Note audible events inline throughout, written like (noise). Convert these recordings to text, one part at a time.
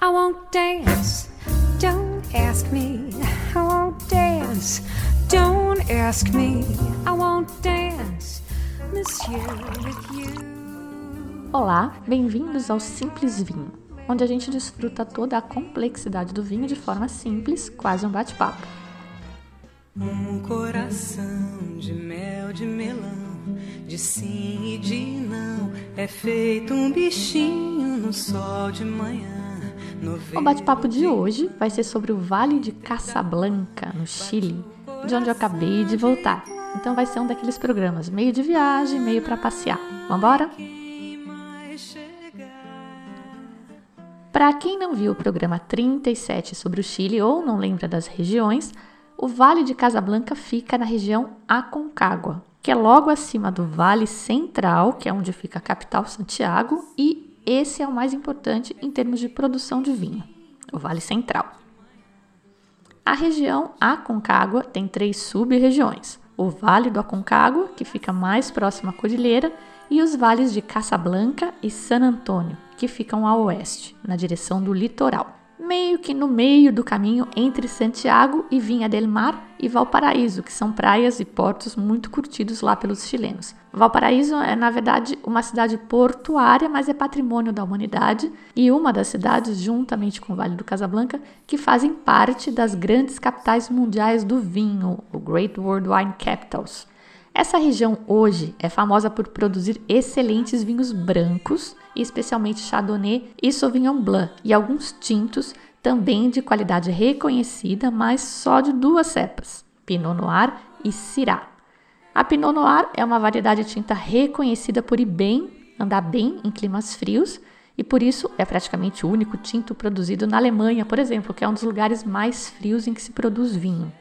I won't dance. Don't ask me. I won't dance. Don't ask me. I won't dance. Monsieur with you. Olá, bem-vindos ao Simples Vinho, onde a gente desfruta toda a complexidade do vinho de forma simples, quase um bate-papo. Um coração de mel de melão, de sim e de não, é feito um bichinho no sol de manhã. O bate-papo de hoje vai ser sobre o Vale de Casablanca, no Chile, de onde eu acabei de voltar. Então vai ser um daqueles programas meio de viagem, meio para passear. Vambora? Para quem não viu o programa 37 sobre o Chile ou não lembra das regiões, o Vale de Casablanca fica na região Aconcagua, que é logo acima do Vale Central, que é onde fica a capital Santiago, e esse é o mais importante em termos de produção de vinho, o Vale Central. A região Aconcagua tem três sub-regiões: o Vale do Aconcagua, que fica mais próximo à cordilheira, e os vales de Casablanca e San Antônio, que ficam a oeste, na direção do litoral meio que no meio do caminho entre Santiago e Vinha del Mar e Valparaíso, que são praias e portos muito curtidos lá pelos chilenos. Valparaíso é, na verdade, uma cidade portuária, mas é patrimônio da humanidade e uma das cidades, juntamente com o Vale do Casablanca, que fazem parte das grandes capitais mundiais do vinho, o Great World Wine Capitals. Essa região hoje é famosa por produzir excelentes vinhos brancos, especialmente Chardonnay e Sauvignon Blanc, e alguns tintos também de qualidade reconhecida, mas só de duas cepas, Pinot Noir e Syrah. A Pinot Noir é uma variedade de tinta reconhecida por ir bem, andar bem em climas frios, e por isso é praticamente o único tinto produzido na Alemanha, por exemplo, que é um dos lugares mais frios em que se produz vinho.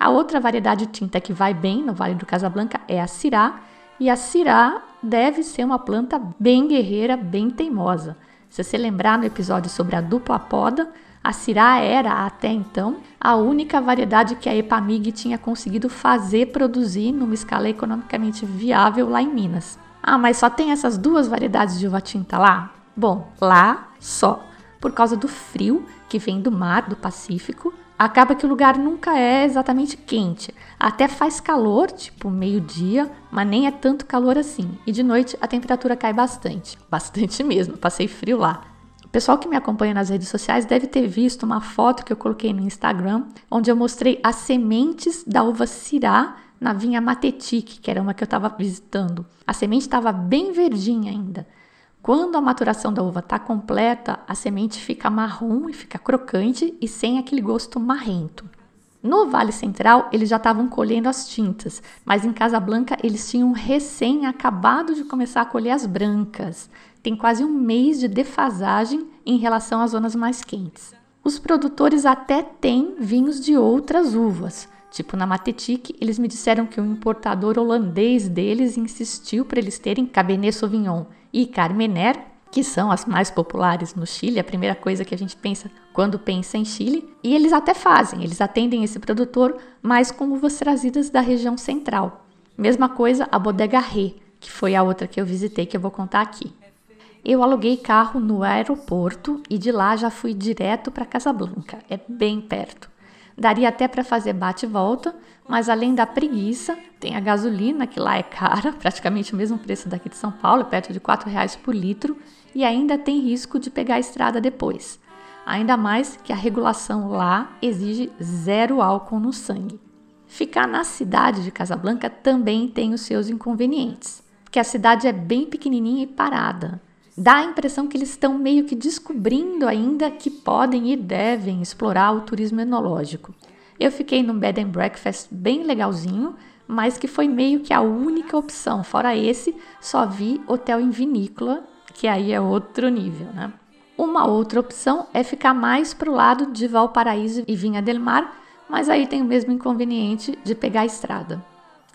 A outra variedade de tinta que vai bem no Vale do Casablanca é a Syrah, e a Syrah deve ser uma planta bem guerreira, bem teimosa. Se você lembrar no episódio sobre a dupla poda, a Syrah era, até então, a única variedade que a Epamig tinha conseguido fazer produzir numa escala economicamente viável lá em Minas. Ah, mas só tem essas duas variedades de uva tinta lá? Bom, lá só, por causa do frio que vem do mar do Pacífico acaba que o lugar nunca é exatamente quente. Até faz calor, tipo meio-dia, mas nem é tanto calor assim. E de noite a temperatura cai bastante. (laughs) Bastante mesmo, passei frio lá. O pessoal que me acompanha nas redes sociais deve ter visto uma foto que eu coloquei no Instagram, onde eu mostrei as sementes da uva Syrah na vinha Matetique, que era uma que eu estava visitando. A semente estava bem verdinha ainda. Quando a maturação da uva está completa, a semente fica marrom e fica crocante e sem aquele gosto marrento. No Vale Central, eles já estavam colhendo as tintas, mas em Casablanca eles tinham recém acabado de começar a colher as brancas. Tem quase um mês de defasagem em relação às zonas mais quentes. Os produtores até têm vinhos de outras uvas, Tipo, na Matetic, eles me disseram que o importador holandês deles insistiu para eles terem Cabernet Sauvignon e Carmener, que são as mais populares no Chile, a primeira coisa que a gente pensa quando pensa em Chile, e eles até fazem, eles atendem esse produtor, mas com uvas trazidas da região central. Mesma coisa a Bodega Ré, que foi a outra que eu visitei que eu vou contar aqui. Eu aluguei carro no aeroporto e de lá já fui direto para Casablanca, é bem perto. Daria até para fazer bate e volta, mas além da preguiça, tem a gasolina, que lá é cara, (laughs) praticamente o mesmo preço daqui de São Paulo, perto de R$ reais por litro, e ainda tem risco de pegar a estrada depois. Ainda mais que a regulação lá exige zero álcool no sangue. Ficar na cidade de Casablanca também tem os seus inconvenientes, porque a cidade é bem pequenininha e parada dá a impressão que eles estão meio que descobrindo ainda que podem e devem explorar o turismo enológico. Eu fiquei num bed and breakfast bem legalzinho, mas que foi meio que a única opção. Fora esse, só vi hotel em vinícola, que aí é outro nível, né? Uma outra opção é ficar mais para o lado de Valparaíso e Vinha del Mar, mas aí tem o mesmo inconveniente de pegar a estrada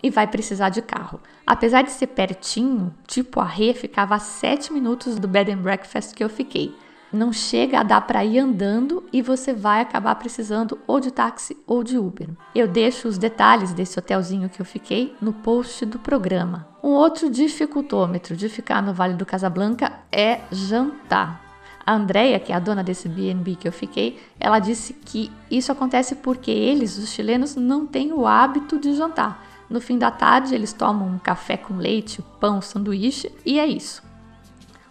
e vai precisar de carro. Apesar de ser pertinho, tipo a Rê ficava a 7 minutos do bed and breakfast que eu fiquei. Não chega a dar para ir andando e você vai acabar precisando ou de táxi ou de Uber. Eu deixo os detalhes desse hotelzinho que eu fiquei no post do programa. Um outro dificultômetro de ficar no Vale do Casablanca é jantar. A Andrea, que é a dona desse B&B que eu fiquei, ela disse que isso acontece porque eles, os chilenos, não têm o hábito de jantar. No fim da tarde, eles tomam um café com leite, pão, sanduíche e é isso.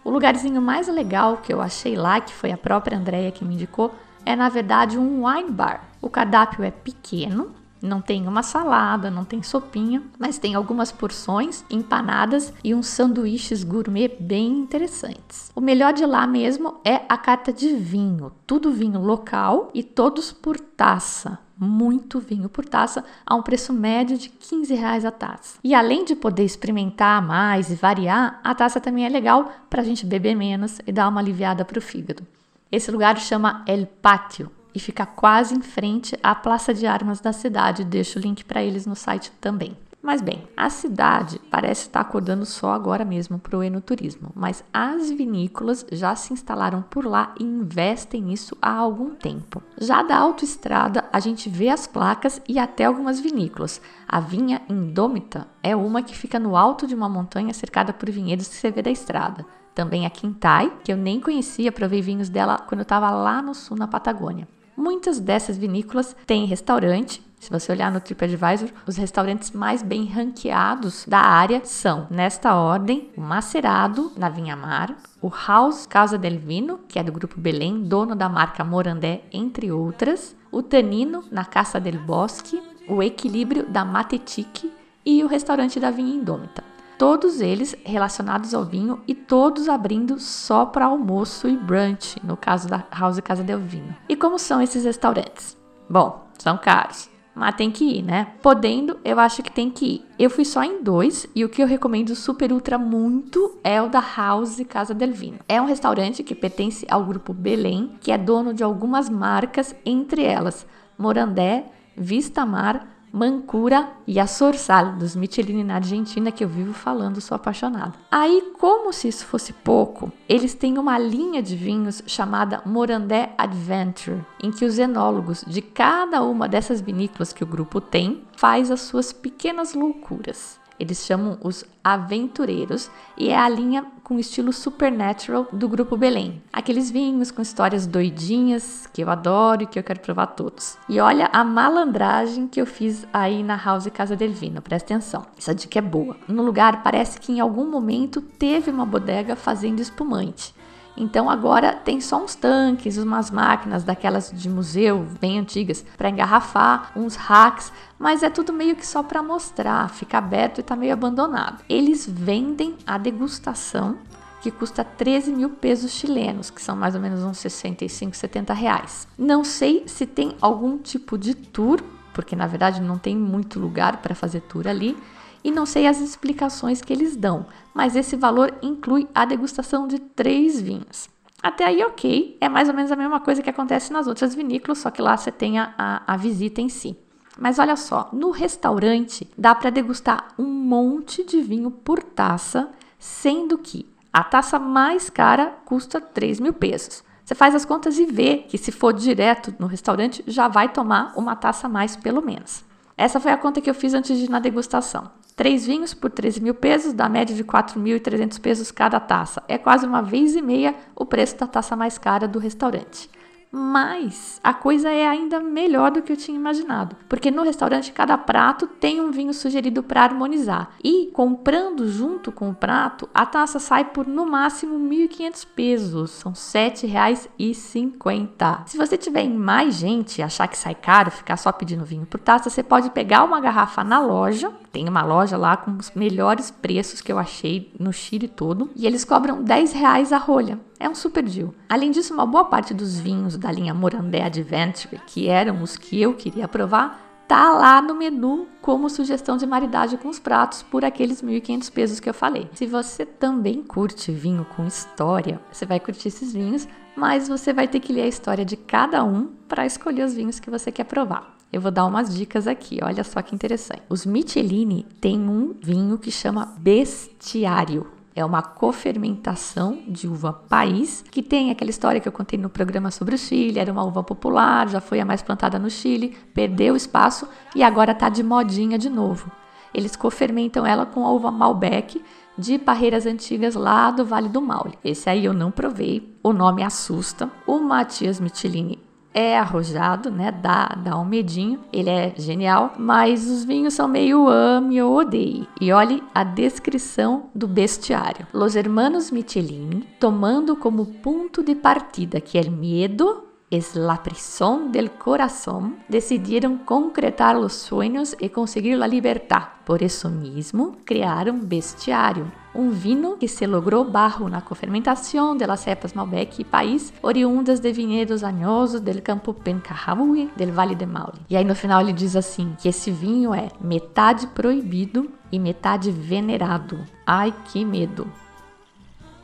O lugarzinho mais legal que eu achei lá, que foi a própria Andrea que me indicou, é na verdade um wine bar. O cardápio é pequeno, não tem uma salada, não tem sopinha, mas tem algumas porções, empanadas e uns sanduíches gourmet bem interessantes. O melhor de lá mesmo é a carta de vinho, tudo vinho local e todos por taça. Muito vinho por taça a um preço médio de 15 reais a taça. E além de poder experimentar mais e variar, a taça também é legal para a gente beber menos e dar uma aliviada para o fígado. Esse lugar chama El Pátio e fica quase em frente à Praça de Armas da cidade. Deixo o link para eles no site também. Mas bem, a cidade parece estar acordando só agora mesmo para o enoturismo, mas as vinícolas já se instalaram por lá e investem nisso há algum tempo. Já da autoestrada, a gente vê as placas e até algumas vinícolas. A vinha Indômita é uma que fica no alto de uma montanha cercada por vinhedos que você vê da estrada também a Quintai, que eu nem conhecia, provei vinhos dela quando eu estava lá no sul, na Patagônia. Muitas dessas vinícolas têm restaurante. Se você olhar no TripAdvisor, os restaurantes mais bem ranqueados da área são, nesta ordem, o Macerado, na Vinha Mar, o House Casa del Vino, que é do Grupo Belém, dono da marca Morandé, entre outras, o Tanino, na Caça del Bosque, o Equilíbrio da Matetique e o restaurante da Vinha Indômita todos eles relacionados ao vinho e todos abrindo só para almoço e brunch, no caso da House Casa del Vino. E como são esses restaurantes? Bom, são caros. Mas tem que ir, né? Podendo, eu acho que tem que ir. Eu fui só em dois e o que eu recomendo super ultra muito é o da House Casa del Vino. É um restaurante que pertence ao grupo Belém, que é dono de algumas marcas, entre elas Morandé, Vista Mar, Mancura e a Sorsal, dos Michelin na Argentina, que eu vivo falando, sou apaixonada. Aí, como se isso fosse pouco, eles têm uma linha de vinhos chamada Morandé Adventure, em que os enólogos de cada uma dessas vinícolas que o grupo tem faz as suas pequenas loucuras. Eles chamam os aventureiros e é a linha com estilo supernatural do grupo Belém. Aqueles vinhos com histórias doidinhas que eu adoro e que eu quero provar todos. E olha a malandragem que eu fiz aí na House Casa del Vino, presta atenção. Essa dica é boa. No lugar parece que em algum momento teve uma bodega fazendo espumante. Então agora tem só uns tanques, umas máquinas daquelas de museu bem antigas para engarrafar, uns racks, mas é tudo meio que só para mostrar, fica aberto e está meio abandonado. Eles vendem a degustação que custa 13 mil pesos chilenos, que são mais ou menos uns 65, 70 reais. Não sei se tem algum tipo de tour, porque na verdade não tem muito lugar para fazer tour ali, e não sei as explicações que eles dão, mas esse valor inclui a degustação de três vinhos. Até aí, ok, é mais ou menos a mesma coisa que acontece nas outras vinícolas, só que lá você tem a, a, a visita em si. Mas olha só, no restaurante dá para degustar um monte de vinho por taça, sendo que a taça mais cara custa 3 mil pesos. Você faz as contas e vê que se for direto no restaurante, já vai tomar uma taça a mais pelo menos. Essa foi a conta que eu fiz antes de ir na degustação. Três vinhos por 13 mil pesos, dá média de 4.300 pesos cada taça. É quase uma vez e meia o preço da taça mais cara do restaurante. Mas a coisa é ainda melhor do que eu tinha imaginado, porque no restaurante cada prato tem um vinho sugerido para harmonizar. E comprando junto com o prato, a taça sai por no máximo R$ 1.500 pesos, são R$ 7,50. Se você tiver mais gente e achar que sai caro ficar só pedindo vinho por taça, você pode pegar uma garrafa na loja, tem uma loja lá com os melhores preços que eu achei no Chile todo, e eles cobram 10 reais a rolha. É um super deal. Além disso, uma boa parte dos vinhos da linha Morandé Adventure, que eram os que eu queria provar, tá lá no menu como sugestão de maridagem com os pratos por aqueles 1.500 pesos que eu falei. Se você também curte vinho com história, você vai curtir esses vinhos, mas você vai ter que ler a história de cada um para escolher os vinhos que você quer provar. Eu vou dar umas dicas aqui, olha só que interessante. Os Michelini têm um vinho que chama Bestiário. É uma cofermentação de uva país, que tem aquela história que eu contei no programa sobre o Chile, era uma uva popular, já foi a mais plantada no Chile, perdeu espaço e agora está de modinha de novo. Eles cofermentam ela com a uva Malbec, de parreiras antigas lá do Vale do Maule. Esse aí eu não provei, o nome assusta. O Matias Michelini é arrojado, né? Dá, dá um medinho. Ele é genial, mas os vinhos são meio ame ou odeie. E olhe a descrição do bestiário. Los hermanos Michelin tomando como ponto de partida que é medo es la prisión del corazón, decidieron concretar los sueños y conseguir la libertad. Por eso mismo, crearon Bestiário, um vinho que se logrou barro na cofermentação das cepas Malbec e País, oriundas de vinhedos anhosos del campo Pencajahui, del Vale de Maule. E aí no final ele diz assim, que esse vinho é metade proibido e metade venerado. Ai, que medo!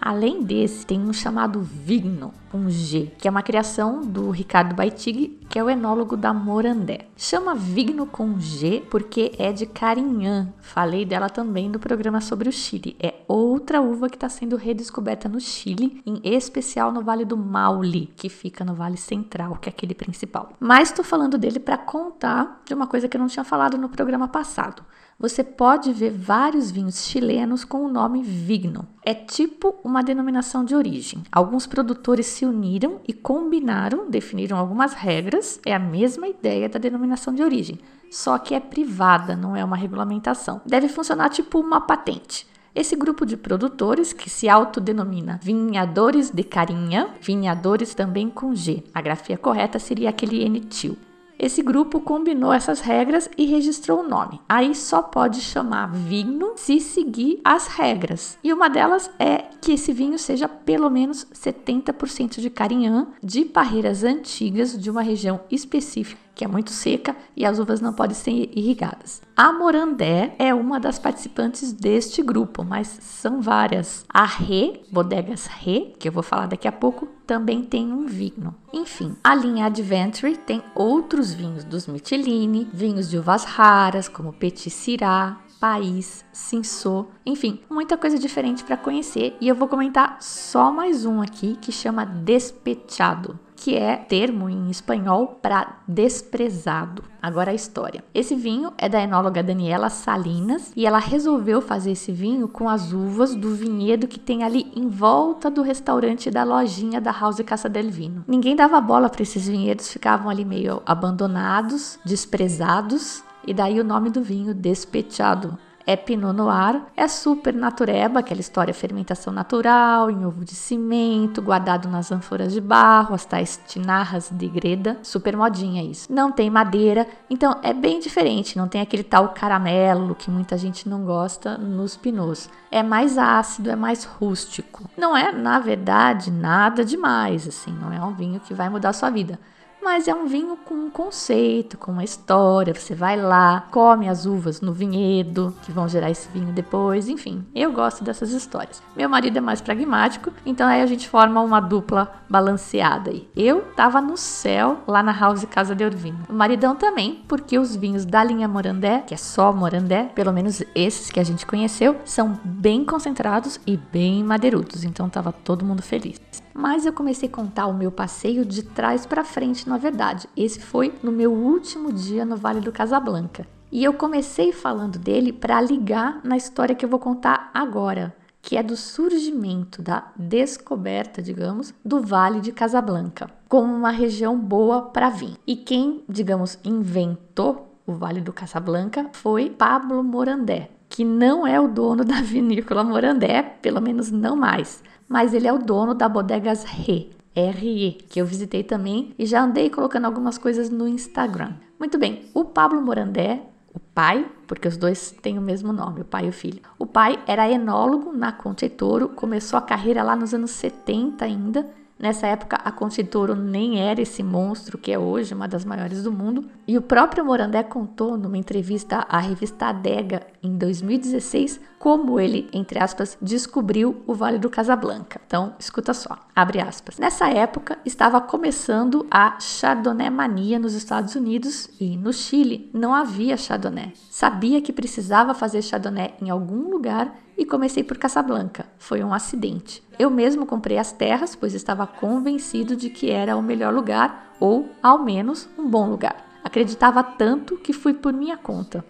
Além desse, tem um chamado Vigno, com G, que é uma criação do Ricardo Baitig, que é o enólogo da Morandé. Chama Vigno com G porque é de Carinhã. Falei dela também no programa sobre o Chile. É outra uva que está sendo redescoberta no Chile, em especial no Vale do Maule, que fica no Vale Central, que é aquele principal. Mas estou falando dele para contar de uma coisa que eu não tinha falado no programa passado você pode ver vários vinhos chilenos com o nome Vigno. É tipo uma denominação de origem. Alguns produtores se uniram e combinaram, definiram algumas regras. É a mesma ideia da denominação de origem, só que é privada, não é uma regulamentação. Deve funcionar tipo uma patente. Esse grupo de produtores, que se autodenomina Vinhadores de Carinha, vinhadores também com G. A grafia correta seria aquele N-til. Esse grupo combinou essas regras e registrou o nome. Aí só pode chamar vinho se seguir as regras. E uma delas é que esse vinho seja pelo menos 70% de carinhã, de parreiras antigas de uma região específica que é muito seca e as uvas não podem ser irrigadas. A Morandé é uma das participantes deste grupo, mas são várias. A Rê, Bodegas Rê, que eu vou falar daqui a pouco, também tem um vinho. Enfim, a linha Adventure tem outros vinhos dos Michelini, vinhos de uvas raras como Petit Syrah, país, Sinsô, enfim, muita coisa diferente para conhecer e eu vou comentar só mais um aqui que chama Despechado que é termo em espanhol para desprezado. Agora a história. Esse vinho é da enóloga Daniela Salinas e ela resolveu fazer esse vinho com as uvas do vinhedo que tem ali em volta do restaurante da lojinha da House Casa del Vino. Ninguém dava bola para esses vinhedos, ficavam ali meio abandonados, desprezados, e daí o nome do vinho, Despechado é Pinot Noir, é super natureba, aquela história fermentação natural, em ovo de cimento, guardado nas ânforas de barro, as tais tinarras de greda, super modinha isso. Não tem madeira, então é bem diferente, não tem aquele tal caramelo que muita gente não gosta nos pinots. É mais ácido, é mais rústico. Não é, na verdade, nada demais, assim, não é um vinho que vai mudar a sua vida mas é um vinho com um conceito, com uma história. Você vai lá, come as uvas no vinhedo, que vão gerar esse vinho depois, enfim. Eu gosto dessas histórias. Meu marido é mais pragmático, então aí a gente forma uma dupla balanceada aí. Eu tava no céu lá na House Casa de Orvinho. O maridão também, porque os vinhos da linha Morandé, que é só Morandé, pelo menos esses que a gente conheceu, são bem concentrados e bem madeirudos, então tava todo mundo feliz. Mas eu comecei a contar o meu passeio de trás para frente, na verdade. Esse foi no meu último dia no Vale do Casablanca. E eu comecei falando dele para ligar na história que eu vou contar agora, que é do surgimento, da descoberta, digamos, do Vale de Casablanca, como uma região boa para vir. E quem, digamos, inventou o Vale do Casablanca foi Pablo Morandé, que não é o dono (laughs) da vinícola Morandé, pelo menos não mais mas ele é o dono da Bodegas Re, RE, que eu visitei também e já andei colocando algumas coisas no Instagram. Muito bem, o Pablo Morandé, o pai, porque os dois têm o mesmo nome, o pai e o filho. O pai era enólogo na Conte Toro, começou a carreira lá nos anos 70 ainda Nessa época, a Conchitoro nem era esse monstro que é hoje, uma das maiores do mundo. E o próprio Morandé contou numa entrevista à revista Adega em 2016 como ele, entre aspas, descobriu o Vale do Casablanca. Então, escuta só, abre aspas. Nessa época, estava começando a Chardonnay mania nos Estados Unidos e no Chile não havia Chardonnay. Sabia que precisava fazer Chardonnay em algum lugar e comecei por Casablanca. Foi um acidente. Eu mesmo comprei as terras, pois estava convencido de que era o melhor lugar ou, ao menos, um bom lugar. Acreditava tanto que fui por minha conta.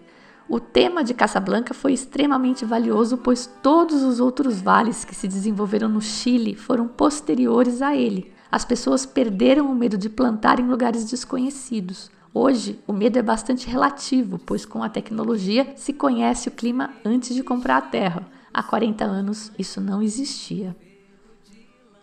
O tema de Casablanca foi extremamente valioso, pois todos os outros vales que se desenvolveram no Chile foram posteriores a ele. As pessoas perderam o medo de plantar em lugares desconhecidos. Hoje, o medo é bastante relativo, pois com a tecnologia se conhece o clima antes de comprar a terra. Há 40 anos isso não existia.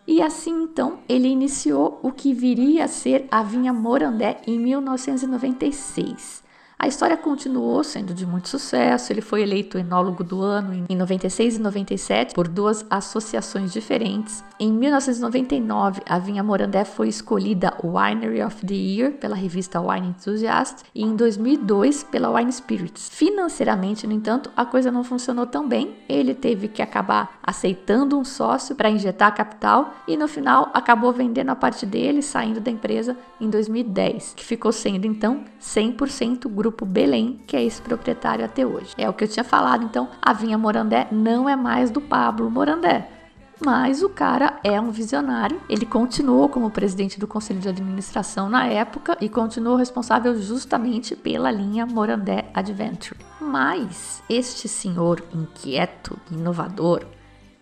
E assim então ele iniciou o que viria a ser a Vinha Morandé em 1996. A história continuou sendo de muito sucesso. Ele foi eleito enólogo do ano em 96 e 97 por duas associações diferentes. Em 1999, a vinha Morandé foi escolhida Winery of the Year pela revista Wine Enthusiast e em 2002 pela Wine Spirits. Financeiramente, no entanto, a coisa não funcionou tão bem. Ele teve que acabar aceitando um sócio para injetar capital e no final acabou vendendo a parte dele, saindo da empresa em 2010, que ficou sendo então 100% grupo Grupo Belém, que é esse proprietário até hoje. É o que eu tinha falado, então a vinha Morandé não é mais do Pablo Morandé. Mas o cara é um visionário. Ele continuou como presidente do conselho de administração na época e continuou responsável justamente pela linha Morandé Adventure. Mas este senhor inquieto, inovador,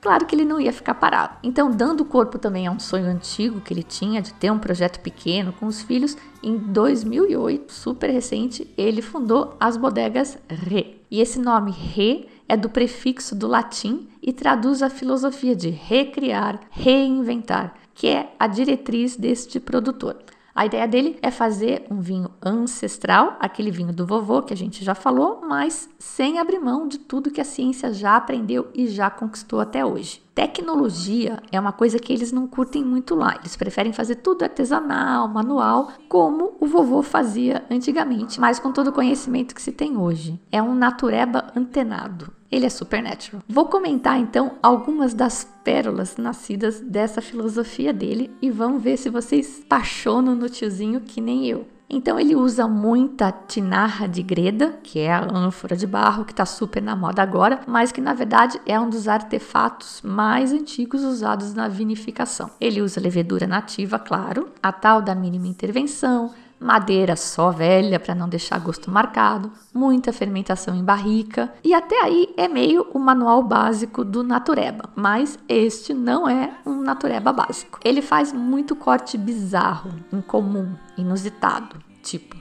claro que ele não ia ficar parado. Então, dando corpo também a um sonho antigo que ele tinha de ter um projeto pequeno com os filhos, em 2008, super recente, ele fundou as bodegas Re. E esse nome Re é do prefixo do latim e traduz a filosofia de recriar, reinventar, que é a diretriz deste produtor. A ideia dele é fazer um vinho ancestral, aquele vinho do vovô que a gente já falou, mas sem abrir mão de tudo que a ciência já aprendeu e já conquistou até hoje. Tecnologia é uma coisa que eles não curtem muito lá. Eles preferem fazer tudo artesanal, manual, como o vovô fazia antigamente, mas com todo o conhecimento que se tem hoje. É um natureba antenado. Ele é supernatural. Vou comentar então algumas das pérolas nascidas dessa filosofia dele e vamos ver se vocês apaixonam no tiozinho que nem eu. Então ele usa muita tinarra de greda, que é a ânfora de barro que está super na moda agora, mas que na verdade é um dos artefatos mais antigos usados na vinificação. Ele usa levedura nativa, claro, a tal da mínima intervenção, madeira só velha para não deixar gosto marcado, muita fermentação em barrica e até aí é meio o manual básico do natureba, mas este não é um natureba básico. Ele faz muito corte bizarro, incomum, inusitado, tipo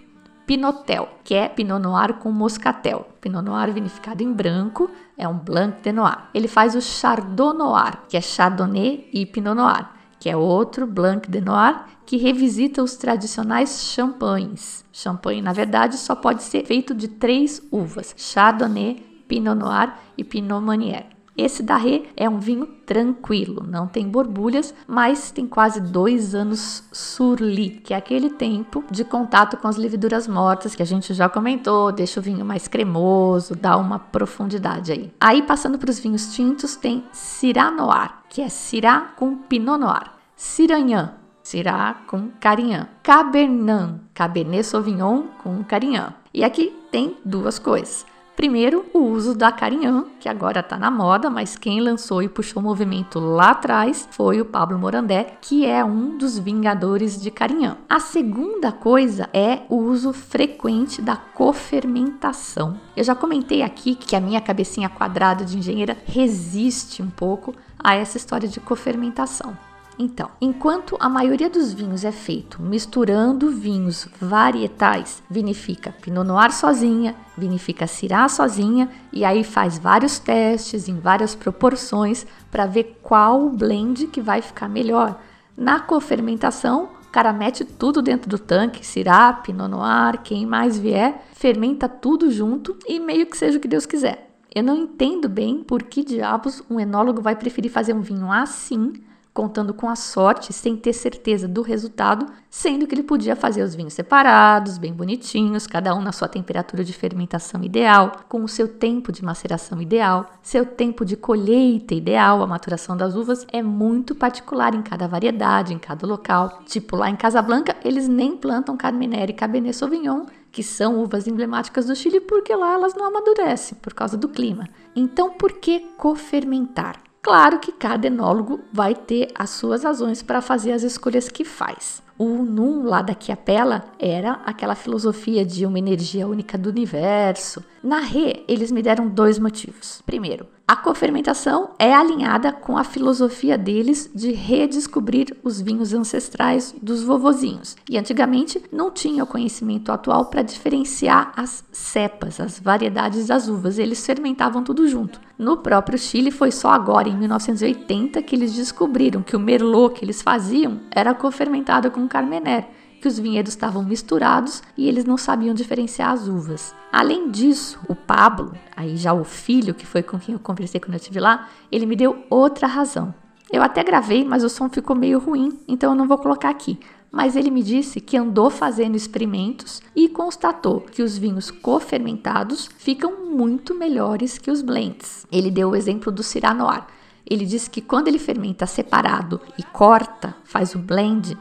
Pinotel, que é Pinot Noir com Moscatel. Pinot Noir vinificado em branco é um Blanc de Noir. Ele faz o Chardonnay Noir, que é Chardonnay e Pinot Noir que é outro Blanc de Noir que revisita os tradicionais champanhes. Champanhe, na verdade, só pode ser feito de três uvas: Chardonnay, Pinot Noir e Pinot Meunier. Esse Darré é um vinho tranquilo, não tem borbulhas, mas tem quase dois anos surli, que é aquele tempo de contato com as leveduras mortas que a gente já comentou, deixa o vinho mais cremoso, dá uma profundidade aí. Aí passando para os vinhos tintos, tem Syrah Noir, que é Syrah com Pinot Noir. Ciranhã, Syrah com Carignan. Cabernet, Cabernet Sauvignon com Carignan. E aqui tem duas coisas. Primeiro, o uso da Carignan, que agora está na moda, mas quem lançou e puxou o movimento lá atrás foi o Pablo Morandé, que é um dos vingadores de Carignan. A segunda coisa é o uso frequente da cofermentação. Eu já comentei aqui que a minha cabecinha quadrada de engenheira resiste um pouco a essa história de cofermentação. Então, enquanto a maioria dos vinhos é feito misturando vinhos varietais, vinifica Pinot Noir sozinha, vinifica Syrah sozinha e aí faz vários testes em várias proporções para ver qual blend que vai ficar melhor. Na cofermentação, cara mete tudo dentro do tanque, Syrah, Pinot Noir, quem mais vier, fermenta tudo junto e meio que seja o que Deus quiser. Eu não entendo bem por que diabos um enólogo vai preferir fazer um vinho assim contando com a sorte, sem ter certeza do resultado, sendo que ele podia fazer os vinhos separados, bem bonitinhos, cada um na sua temperatura de fermentação ideal, com o seu tempo de maceração ideal, seu tempo de colheita ideal, a maturação das uvas é muito particular em cada variedade, em cada local. Tipo lá em Casablanca, eles nem plantam Carmenère e Cabernet Sauvignon, que são uvas emblemáticas do Chile, porque lá elas não amadurecem por causa do clima. Então, por que cofermentar? Claro que cada enólogo vai ter as suas razões para fazer as escolhas que faz. O Num lá da Chiapella era aquela filosofia de uma energia única do universo. Na RE, eles me deram dois motivos. Primeiro, a cofermentação é alinhada com a filosofia deles de redescobrir os vinhos ancestrais dos vovozinhos. E antigamente não tinha o conhecimento atual para diferenciar as cepas, as variedades das uvas. Eles fermentavam tudo junto. No próprio Chile foi só agora, em 1980, que eles descobriram que o merlot que eles faziam era cofermentado com carmener que os vinhedos estavam misturados e eles não sabiam diferenciar as uvas. Além disso, o Pablo, aí já o filho que foi com quem eu conversei quando eu estive lá, ele me deu outra razão. Eu até gravei, mas o som ficou meio ruim, então eu não vou colocar aqui. Mas ele me disse que andou fazendo experimentos e constatou que os vinhos cofermentados ficam muito melhores que os blends. Ele deu o exemplo do Syrah Noir. Ele disse que quando ele fermenta separado e corta, faz o blend,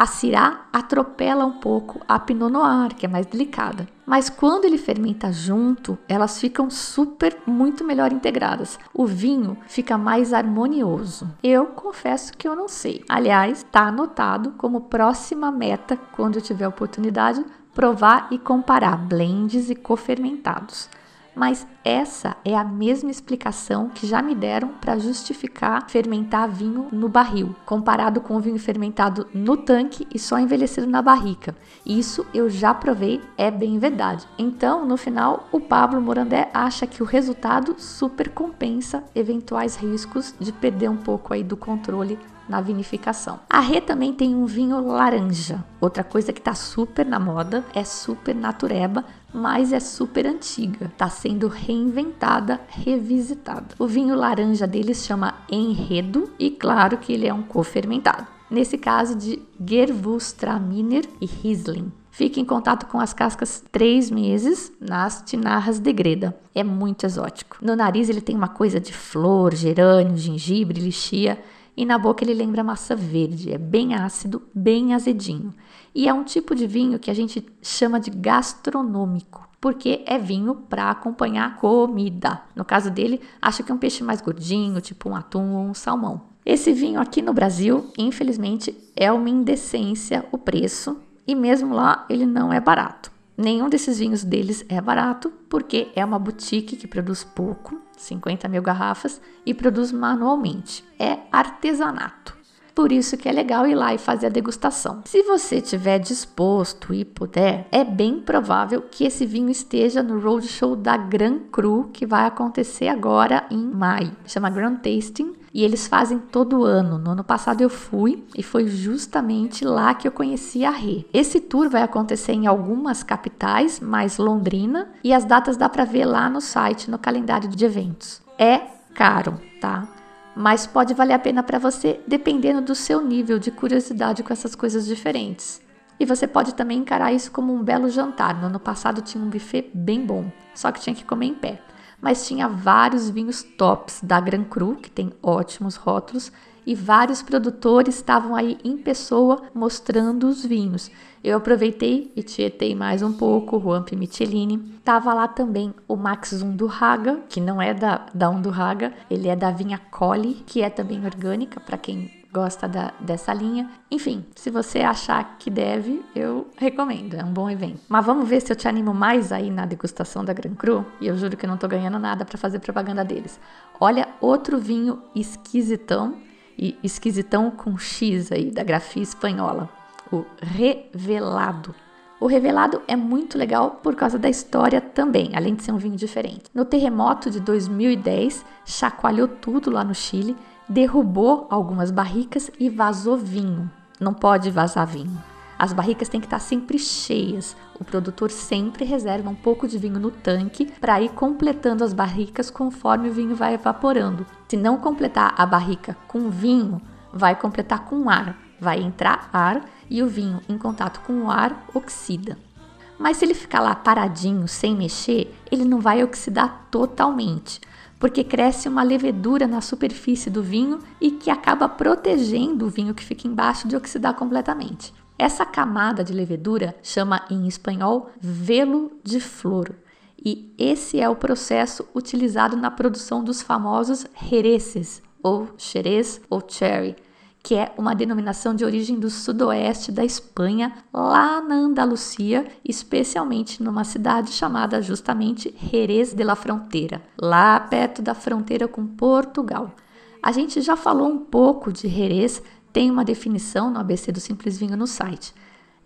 a Syrah atropela um pouco a Pinot Noir, que é mais delicada. Mas quando ele fermenta junto, elas ficam super, muito melhor integradas. O vinho fica mais harmonioso. Eu confesso que eu não sei. Aliás, está anotado como próxima meta, quando eu tiver oportunidade, provar e comparar blends e cofermentados mas essa é a mesma explicação que já me deram para justificar fermentar vinho no barril, comparado com o vinho fermentado no tanque e só envelhecido na barrica. Isso eu já provei, é bem verdade. Então, no final, o Pablo Morandé acha que o resultado super compensa eventuais riscos de perder um pouco aí do controle na vinificação. A Rê também tem um vinho laranja. Outra coisa que está super na moda é super natureba, mas é super antiga. Está sendo reinventada, revisitada. O vinho laranja deles chama Enredo e claro que ele é um cofermentado. Nesse caso de Gewürztraminer e Riesling. Fique em contato com as cascas três meses nas tinarras de greda. É muito exótico. No nariz ele tem uma coisa de flor, gerânio, gengibre, lixia e na boca ele lembra massa verde, é bem ácido, bem azedinho. E é um tipo de vinho que a gente chama de gastronômico, porque é vinho para acompanhar comida. No caso dele, acho que é um peixe mais gordinho, tipo um atum ou um salmão. Esse vinho aqui no Brasil, infelizmente, é uma indecência o preço, e mesmo lá ele não é barato. Nenhum desses vinhos deles é barato, porque é uma boutique que produz pouco 50 mil garrafas, e produz manualmente. É artesanato. Por isso que é legal ir lá e fazer a degustação. Se você tiver disposto e puder, é bem provável que esse vinho esteja no roadshow da Gran Cru, que vai acontecer agora em maio. Chama Grand Tasting e eles fazem todo ano. No ano passado eu fui e foi justamente lá que eu conheci a Rê. Esse tour vai acontecer em algumas capitais, mais Londrina, e as datas dá para ver lá no site, no calendário de eventos. É caro, tá? Mas pode valer a pena para você dependendo do seu nível de curiosidade com essas coisas diferentes. E você pode também encarar isso como um belo jantar. No ano passado tinha um buffet bem bom, só que tinha que comer em pé mas tinha vários vinhos tops da Gran Cru, que tem ótimos rótulos, e vários produtores estavam aí em pessoa mostrando os vinhos. Eu aproveitei e tietei mais um pouco, o Juan Michelini. Tava lá também o Max Undurraga, que não é da, da Undurraga, ele é da vinha Collie, que é também orgânica, para quem gosta da, dessa linha. Enfim, se você achar que deve, eu recomendo, é um bom evento. Mas vamos ver se eu te animo mais aí na degustação da Gran Cru, e eu juro que eu não tô ganhando nada para fazer propaganda deles. Olha outro vinho esquisitão, e esquisitão com X aí, da grafia espanhola, o Revelado. O Revelado é muito legal por causa da história também, além de ser um vinho diferente. No terremoto de 2010, chacoalhou tudo lá no Chile derrubou algumas barricas e vazou vinho. Não pode vazar vinho. As barricas têm que estar sempre cheias. O produtor sempre reserva um pouco de vinho no tanque para ir completando as barricas conforme o vinho vai evaporando. Se não completar a barrica com vinho, vai completar com ar. Vai entrar ar e o vinho em contato com o ar oxida. Mas se ele ficar lá paradinho, sem mexer, ele não vai oxidar totalmente porque cresce uma levedura na superfície do vinho e que acaba protegendo o vinho que fica embaixo de oxidar completamente. Essa camada de levedura chama em espanhol velo de flor. E esse é o processo utilizado na produção dos famosos jereces, ou xerez ou cherry, que é uma denominação de origem do sudoeste da Espanha, lá na Andalucia, especialmente numa cidade chamada justamente Jerez de la Fronteira, lá perto da fronteira com Portugal. A gente já falou um pouco de Jerez, tem uma definição no ABC do Simples Vinho no site.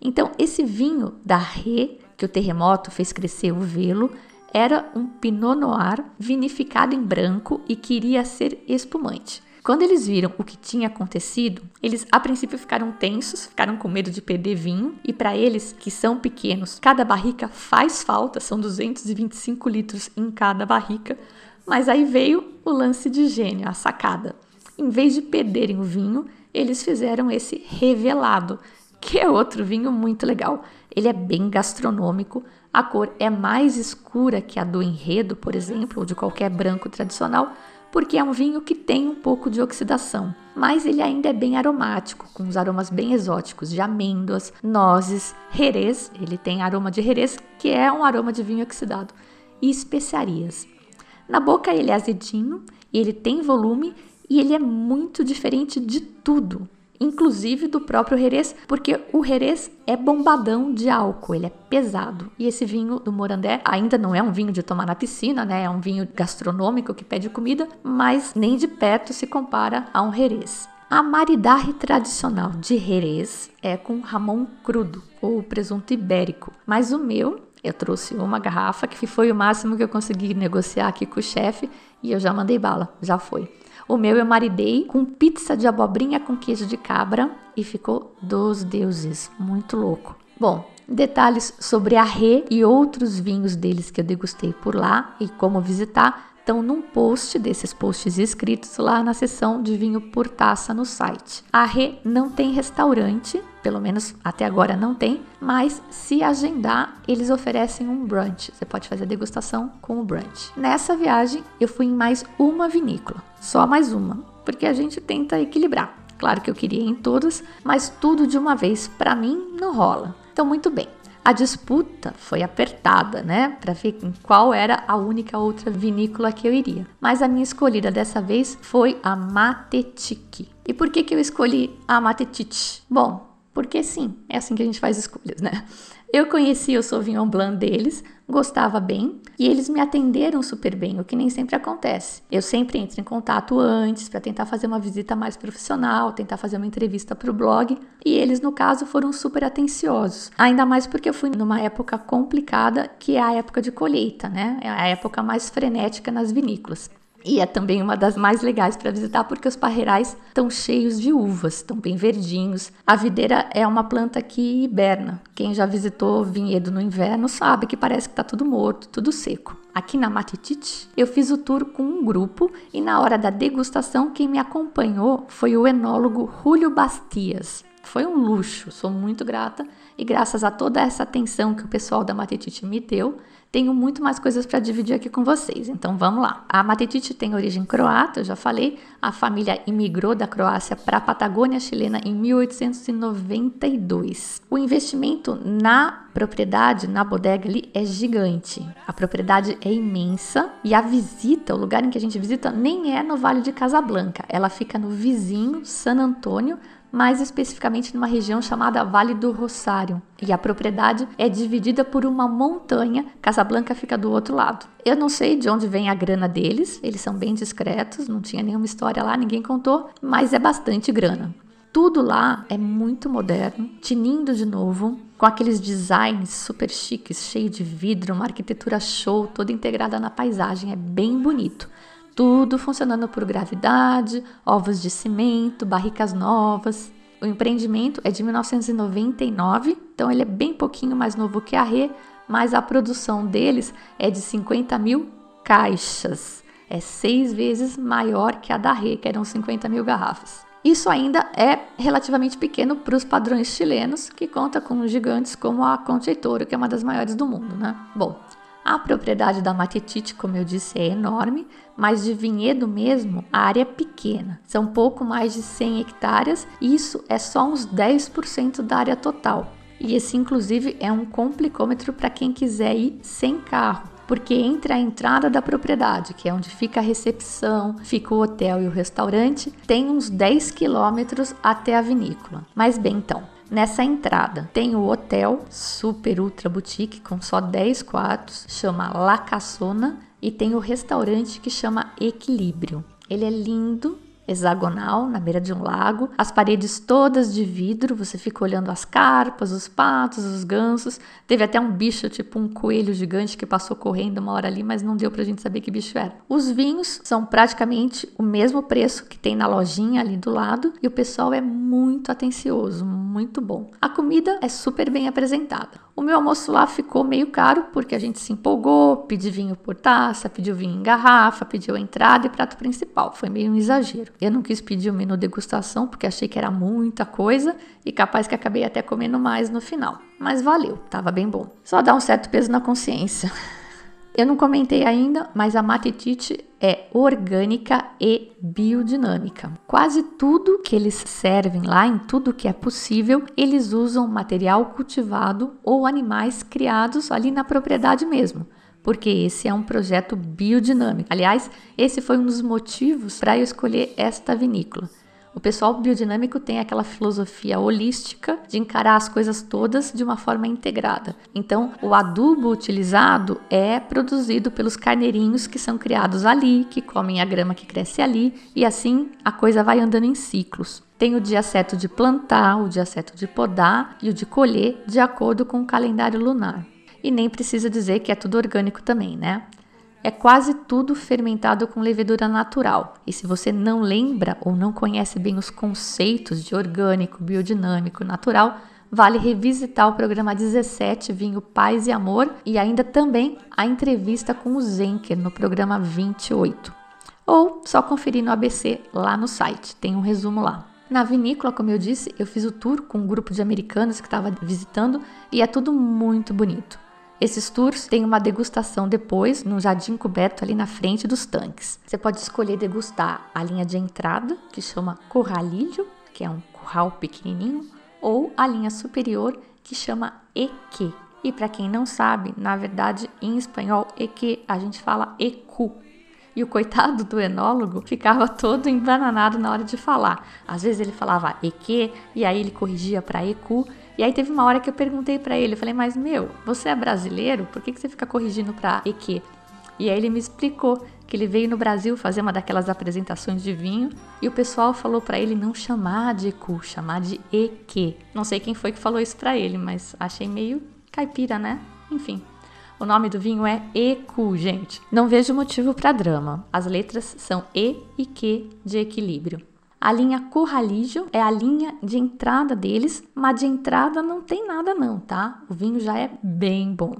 Então, esse vinho da Ré, que o terremoto fez crescer o velo, era um Pinot Noir vinificado em branco e queria ser espumante. Quando eles viram o que tinha acontecido, eles a princípio ficaram tensos, ficaram com medo de perder vinho, e para eles, que são pequenos, cada barrica faz falta, são 225 litros em cada barrica. Mas aí veio o lance de gênio, a sacada. Em vez de perderem o vinho, eles fizeram esse revelado, que é outro vinho muito legal. Ele é bem gastronômico, a cor é mais escura que a do enredo, por exemplo, ou de qualquer branco tradicional, porque é um vinho que tem um pouco de oxidação, mas ele ainda é bem aromático, com os aromas bem exóticos de amêndoas, nozes, jerez, ele tem aroma de jerez, que é um aroma de vinho oxidado, e especiarias. Na boca ele é azedinho, ele tem volume e ele é muito diferente de tudo inclusive do próprio Jerez, porque o Jerez é bombadão de álcool, ele é pesado. E esse vinho do Morandé ainda não é um vinho de tomar na piscina, né? É um vinho gastronômico que pede comida, mas nem de perto se compara a um Jerez. A maridaje tradicional de Jerez é com ramon crudo ou presunto ibérico, mas o meu eu trouxe uma garrafa que foi o máximo que eu consegui negociar aqui com o chefe e eu já mandei bala, já foi. O meu eu maridei com pizza de abobrinha com queijo de cabra e ficou dos deuses, muito louco. Bom, detalhes sobre a Rê e outros vinhos deles que eu degustei por lá e como visitar estão num post desses posts escritos lá na seção de vinho por taça no site. A Rê não tem restaurante, pelo menos até agora não tem, mas se agendar, eles oferecem um brunch. Você pode fazer a degustação com o brunch. Nessa viagem, eu fui em mais uma vinícola, só mais uma, porque a gente tenta equilibrar. Claro que eu queria ir em todas, mas tudo de uma vez para mim não rola. Então, muito bem. A disputa foi apertada, né, para ver qual era a única outra vinícola que eu iria. Mas a minha escolhida dessa vez foi a Matetique. E por que que eu escolhi a Matetique? Bom, porque sim, é assim que a gente faz escolhas, né? Eu conheci o Sauvignon Blanc deles, gostava bem e eles me atenderam super bem, o que nem sempre acontece. Eu sempre entro em contato antes para tentar fazer uma visita mais profissional, tentar fazer uma entrevista para o blog e eles, no caso, foram super atenciosos. Ainda mais porque eu fui numa época complicada, que é a época de colheita, né? É a época mais frenética nas vinícolas. E é também uma das mais legais para visitar porque os parreirais estão cheios de uvas, estão bem verdinhos. A videira é uma planta que hiberna. Quem já visitou vinhedo no inverno sabe que parece que está tudo morto, tudo seco. Aqui na Matitite, eu fiz o tour com um grupo e na hora da degustação quem me acompanhou foi o enólogo Julio Bastias. Foi um luxo, sou muito grata e graças a toda essa atenção que o pessoal da Matitite me deu, tenho muito mais coisas para dividir aqui com vocês, então vamos lá. A Matetite tem origem croata, eu já falei. A família imigrou da Croácia para a Patagônia chilena em 1892. O investimento na propriedade, na bodega ali, é gigante. A propriedade é imensa e a visita, o lugar em que a gente visita, nem é no Vale de Casablanca. Ela fica no vizinho San Antônio, mais especificamente numa região chamada Vale do Rosário. E a propriedade é dividida por uma montanha, Casablanca fica do outro lado. Eu não sei de onde vem a grana deles, eles são bem discretos, não tinha nenhuma história lá, ninguém contou, mas é bastante grana. Tudo lá é muito moderno, tinindo de novo, com aqueles designs super chiques, cheio de vidro, uma arquitetura show, toda integrada na paisagem, é bem bonito. Tudo funcionando por gravidade, ovos de cimento, barricas novas. O empreendimento é de 1999, então ele é bem pouquinho mais novo que a Rê, mas a produção deles é de 50 mil caixas. É seis vezes maior que a da Rê, que eram 50 mil garrafas. Isso ainda é relativamente pequeno para os padrões chilenos, que conta com gigantes como a Concheitora, que é uma das maiores do mundo, né? Bom, a propriedade da Matetite, como eu disse, é enorme, mas de vinhedo mesmo, a área é pequena. São pouco mais de 100 hectares e isso é só uns 10% da área total. E esse, inclusive, é um complicômetro para quem quiser ir sem carro. porque entre a entrada da propriedade, que é onde fica a recepção, fica o hotel e o restaurante, tem uns 10 quilômetros até a vinícola. Mas bem, então, Nessa entrada tem o hotel super ultra boutique com só 10 quartos, chama La Cassona, e tem o restaurante que chama Equilíbrio. Ele é lindo, hexagonal na beira de um lago, as paredes todas de vidro, você fica olhando as carpas, os patos, os gansos. Teve até um bicho, tipo um coelho gigante que passou correndo uma hora ali, mas não deu pra gente saber que bicho era. Os vinhos são praticamente o mesmo preço que tem na lojinha ali do lado e o pessoal é muito atencioso, muito bom. A comida é super bem apresentada. O meu almoço lá ficou meio caro porque a gente se empolgou, pediu vinho por taça, pediu vinho em garrafa, pediu entrada e prato principal. Foi meio um exagero. Eu não quis pedir o menu degustação porque achei que era muita coisa e capaz que acabei até comendo mais no final. Mas valeu, tava bem bom. Só dá um certo peso na consciência. (laughs) Eu não comentei ainda, mas a Matitite é orgânica e biodinâmica. Quase tudo que eles servem lá, em tudo que é possível, eles usam material cultivado ou animais criados ali na propriedade mesmo porque esse é um projeto biodinâmico. Aliás, esse foi um dos motivos para eu escolher esta vinícola. O pessoal biodinâmico tem aquela filosofia holística de encarar as coisas todas de uma forma integrada. Então, o adubo utilizado é produzido pelos carneirinhos que são criados ali, que comem a grama que cresce ali, e assim a coisa vai andando em ciclos. Tem o dia certo de plantar, o dia certo de podar e o de colher, de acordo com o calendário lunar. E nem precisa dizer que é tudo orgânico também, né? É quase tudo fermentado com levedura natural. E se você não lembra ou não conhece bem os conceitos de orgânico, biodinâmico, natural, vale revisitar o programa 17, Vinho Paz e Amor, e ainda também a entrevista com o Zenker no programa 28. Ou só conferir no ABC lá no site, tem um resumo lá. Na vinícola, como eu disse, eu fiz o tour com um grupo de americanos que estava visitando e é tudo muito bonito. Esses tours têm uma degustação depois no jardim coberto ali na frente dos tanques. Você pode escolher degustar a linha de entrada, que chama Corralilho, que é um curral pequenininho, ou a linha superior, que chama Eque. E para quem não sabe, na verdade, em espanhol, Eque a gente fala Ecu. E o coitado do enólogo ficava todo embananado na hora de falar. Às vezes ele falava Eque e aí ele corrigia para Ecu e aí teve uma hora que eu perguntei para ele, eu falei, mas meu, você é brasileiro? Por que, que você fica corrigindo para EQ? E aí ele me explicou que ele veio no Brasil fazer uma daquelas apresentações de vinho e o pessoal falou para ele não chamar de EQ, chamar de EQ. Não sei quem foi que falou isso para ele, mas achei meio caipira, né? Enfim. O nome do vinho é EQ, gente. Não vejo motivo para drama. As letras são E e Q de equilíbrio. A linha Corralijo é a linha de entrada deles, mas de entrada não tem nada não, tá? O vinho já é bem bom.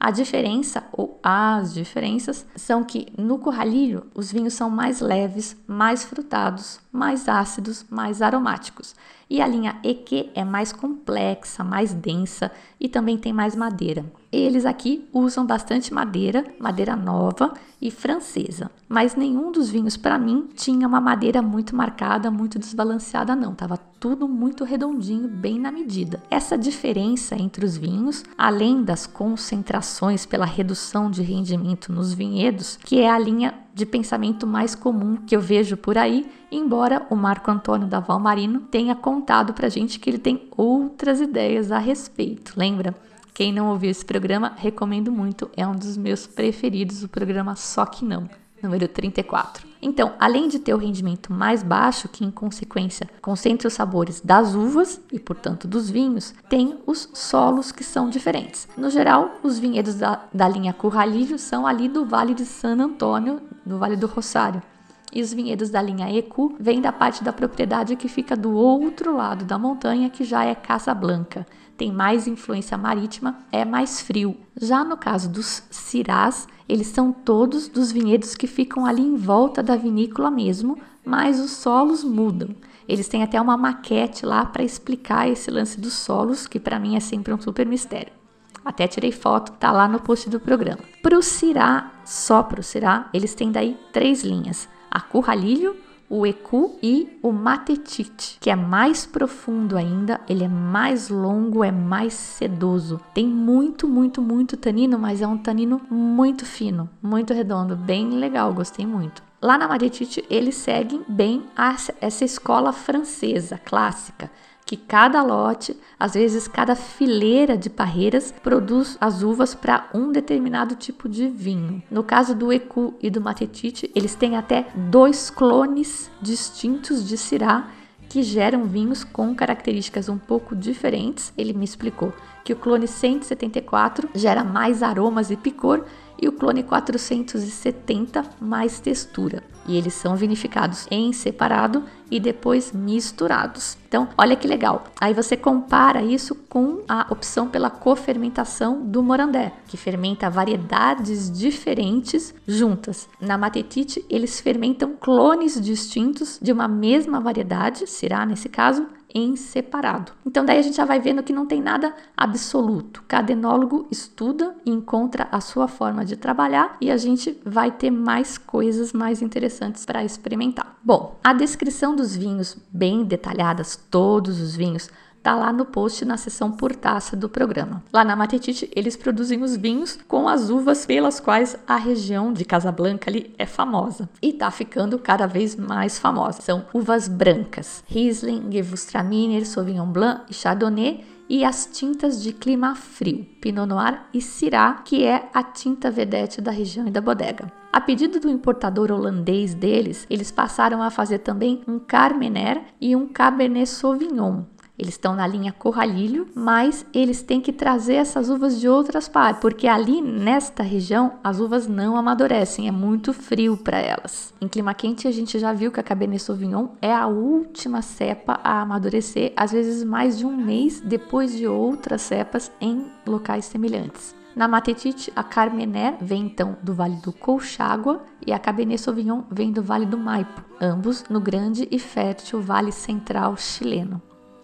A diferença, ou as diferenças, são que no Corralilho os vinhos são mais leves, mais frutados, mais ácidos, mais aromáticos. E a linha EQ é mais complexa, mais densa e também tem mais madeira. Eles aqui usam bastante madeira, madeira nova e francesa, mas nenhum dos vinhos para mim tinha uma madeira muito marcada, muito desbalanceada não, tava tudo muito redondinho, bem na medida. Essa diferença entre os vinhos, além das concentrações pela redução de rendimento nos vinhedos, que é a linha de pensamento mais comum que eu vejo por aí, embora o Marco Antônio da Valmarino tenha contado pra gente que ele tem outras ideias a respeito. Lembra? Quem não ouviu esse programa, recomendo muito, é um dos meus preferidos, o programa Só que não, número 34. Então, além de ter o rendimento mais baixo, que em consequência concentra os sabores das uvas e, portanto, dos vinhos, tem os solos que são diferentes. No geral, os vinhedos da, da linha Curralillo são ali do Vale de San Antônio, no Vale do Rosário. E os vinhedos da linha Ecu vêm da parte da propriedade que fica do outro lado da montanha, que já é Casablanca. Tem mais influência marítima, é mais frio. Já no caso dos cirás, eles são todos dos vinhedos que ficam ali em volta da vinícola mesmo, mas os solos mudam. Eles têm até uma maquete lá para explicar esse lance dos solos, que para mim é sempre um super mistério. Até tirei foto, tá lá no post do programa. Para o Cirá, só para o Cirá, eles têm daí três linhas: a Curralilho, o Ecu e o Matetite, que é mais profundo ainda, ele é mais longo, é mais sedoso. Tem muito, muito, muito tanino, mas é um tanino muito fino, muito redondo, bem legal, gostei muito. Lá na Matetite, eles seguem bem essa escola francesa clássica que cada lote, às vezes cada fileira de parreiras, produz as uvas para um determinado tipo de vinho. No caso do Ecu e do Matetite, eles têm até dois clones distintos de Syrah que geram vinhos com características um pouco diferentes. Ele me explicou que o clone 174 gera mais aromas e picor e o clone 470 mais textura. E eles são vinificados em separado e depois misturados. Então, olha que legal. Aí você compara isso com a opção pela cofermentação do Morandé, que fermenta variedades diferentes juntas. Na Matetite, eles fermentam clones distintos de uma mesma variedade, será nesse caso, em separado. Então daí a gente já vai vendo que não tem nada absoluto. Cada enólogo estuda e encontra a sua forma de trabalhar e a gente vai ter mais coisas mais interessantes para experimentar. Bom, a descrição dos vinhos bem detalhadas, todos os vinhos tá lá no post na seção por taça do programa. Lá na Matetite, eles produzem os vinhos com as uvas pelas quais a região de Casablanca ali é famosa e tá ficando cada vez mais famosa. São uvas brancas, Riesling, Gewürztraminer, Sauvignon Blanc e Chardonnay e as tintas de clima frio, Pinot Noir e Syrah, que é a tinta vedete da região e da bodega. A pedido do importador holandês deles, eles passaram a fazer também um Carmener e um Cabernet Sauvignon, eles estão na linha Corralilho, mas eles têm que trazer essas uvas de outras partes, porque ali nesta região as uvas não amadurecem, é muito frio para elas. Em clima quente a gente já viu que a Cabernet Sauvignon é a última cepa a amadurecer, às vezes mais de um mês depois de outras cepas em locais semelhantes. Na Matetite, a Carmener vem então do Vale do Colchagua e a Cabernet Sauvignon vem do Vale do Maipo, ambos no grande e fértil Vale Central chileno.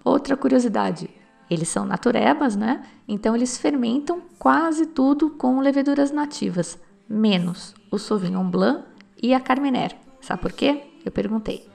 Outra curiosidade, eles são naturebas, né? Então eles fermentam quase tudo com leveduras nativas, menos o Sauvignon Blanc e a Carmener. Sabe por quê? Eu perguntei.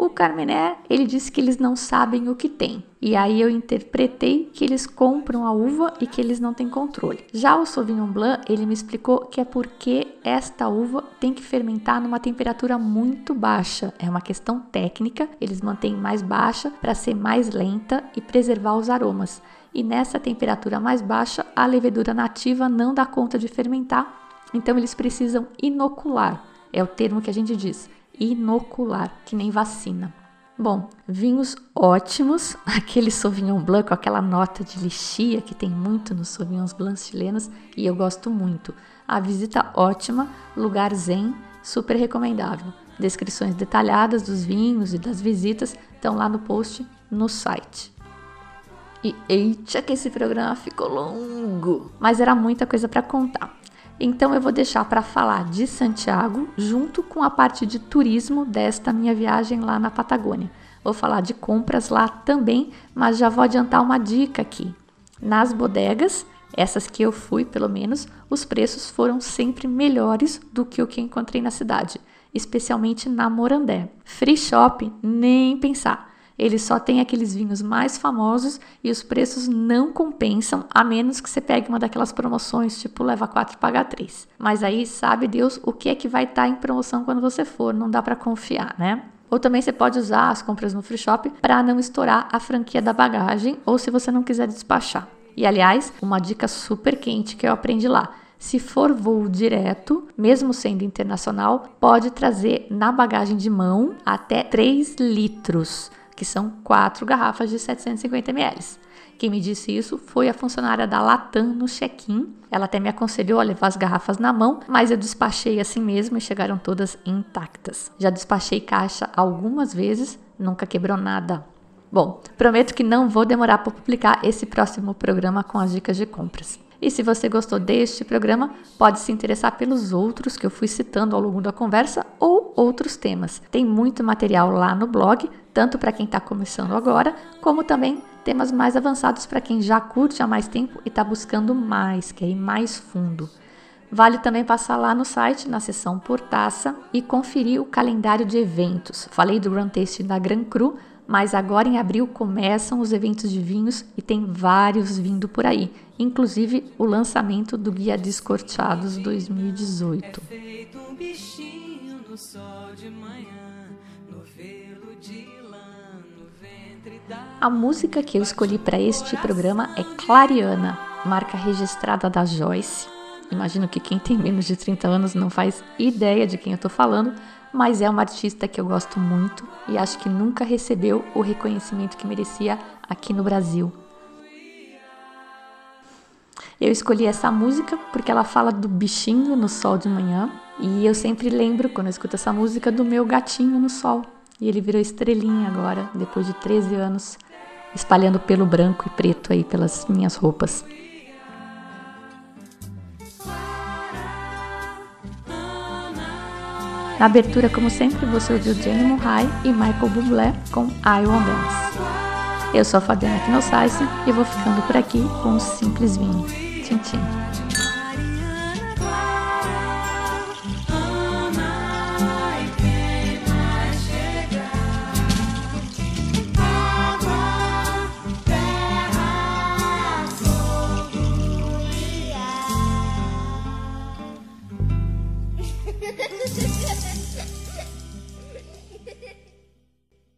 O Carmené, ele disse que eles não sabem o que tem. E aí eu interpretei que eles compram a uva e que eles não têm controle. Já o Sauvignon Blanc, ele me explicou que é porque esta uva tem que fermentar numa temperatura muito baixa. É uma questão técnica, eles mantêm mais baixa para ser mais lenta e preservar os aromas. E nessa temperatura mais baixa, a levedura nativa não dá conta de fermentar, então eles precisam inocular. É o termo que a gente diz inocular, que nem vacina. Bom, vinhos ótimos, (laughs) aquele Sauvignon Blanc com aquela nota de lixia que tem muito nos Sauvignons Blancs chilenos e eu gosto muito. A visita ótima, lugar zen, super recomendável. Descrições detalhadas dos vinhos e das visitas estão lá no post no site. E eita que esse programa ficou longo, mas era muita coisa para contar. Então eu vou deixar para falar de Santiago junto com a parte de turismo desta minha viagem lá na Patagônia. Vou falar de compras lá também, mas já vou adiantar uma dica aqui. Nas bodegas, essas que eu fui pelo menos, os preços foram sempre melhores do que o que encontrei na cidade, especialmente na Morandé. Free shop, nem pensar. Ele só tem aqueles vinhos mais famosos e os preços não compensam, a menos que você pegue uma daquelas promoções, tipo leva 4 e paga 3. Mas aí sabe Deus o que é que vai estar tá em promoção quando você for, não dá para confiar, né? Ou também você pode usar as compras no free shop para não estourar a franquia da bagagem ou se você não quiser despachar. E aliás, uma dica super quente que eu aprendi lá. Se for voo direto, mesmo sendo internacional, pode trazer na bagagem de mão até 3 litros que são quatro garrafas de 750 ml. Quem me disse isso foi a funcionária da Latam no check-in. Ela até me aconselhou a levar as garrafas na mão, mas eu despachei assim mesmo e chegaram todas intactas. Já despachei caixa algumas vezes, nunca quebrou nada. Bom, prometo que não vou demorar para publicar esse próximo programa com as dicas de compras. E se você gostou deste programa, pode se interessar pelos outros que eu fui citando ao longo da conversa ou outros temas. Tem muito material lá no blog, tanto para quem está começando agora, como também temas mais avançados para quem já curte há mais tempo e está buscando mais, quer ir mais fundo. Vale também passar lá no site, na seção por taça, e conferir o calendário de eventos. Falei do Grand Tasting da Gran Cru, mas agora em abril começam os eventos de vinhos e tem vários vindo por aí, inclusive o lançamento do Guia Descorteados 2018. É A música que eu escolhi para este programa é Clariana, marca registrada da Joyce. Imagino que quem tem menos de 30 anos não faz ideia de quem eu estou falando, mas é uma artista que eu gosto muito e acho que nunca recebeu o reconhecimento que merecia aqui no Brasil. Eu escolhi essa música porque ela fala do bichinho no sol de manhã e eu sempre lembro, quando eu escuto essa música, do meu gatinho no sol. E ele virou estrelinha agora, depois de 13 anos, espalhando pelo branco e preto aí pelas minhas roupas. Na abertura, como sempre, você ouviu Jenny Murray e Michael Bublé com I Won't Dance. Eu sou a Fabiana Knossaisen e vou ficando por aqui com um simples vinho. Tchim, tchim.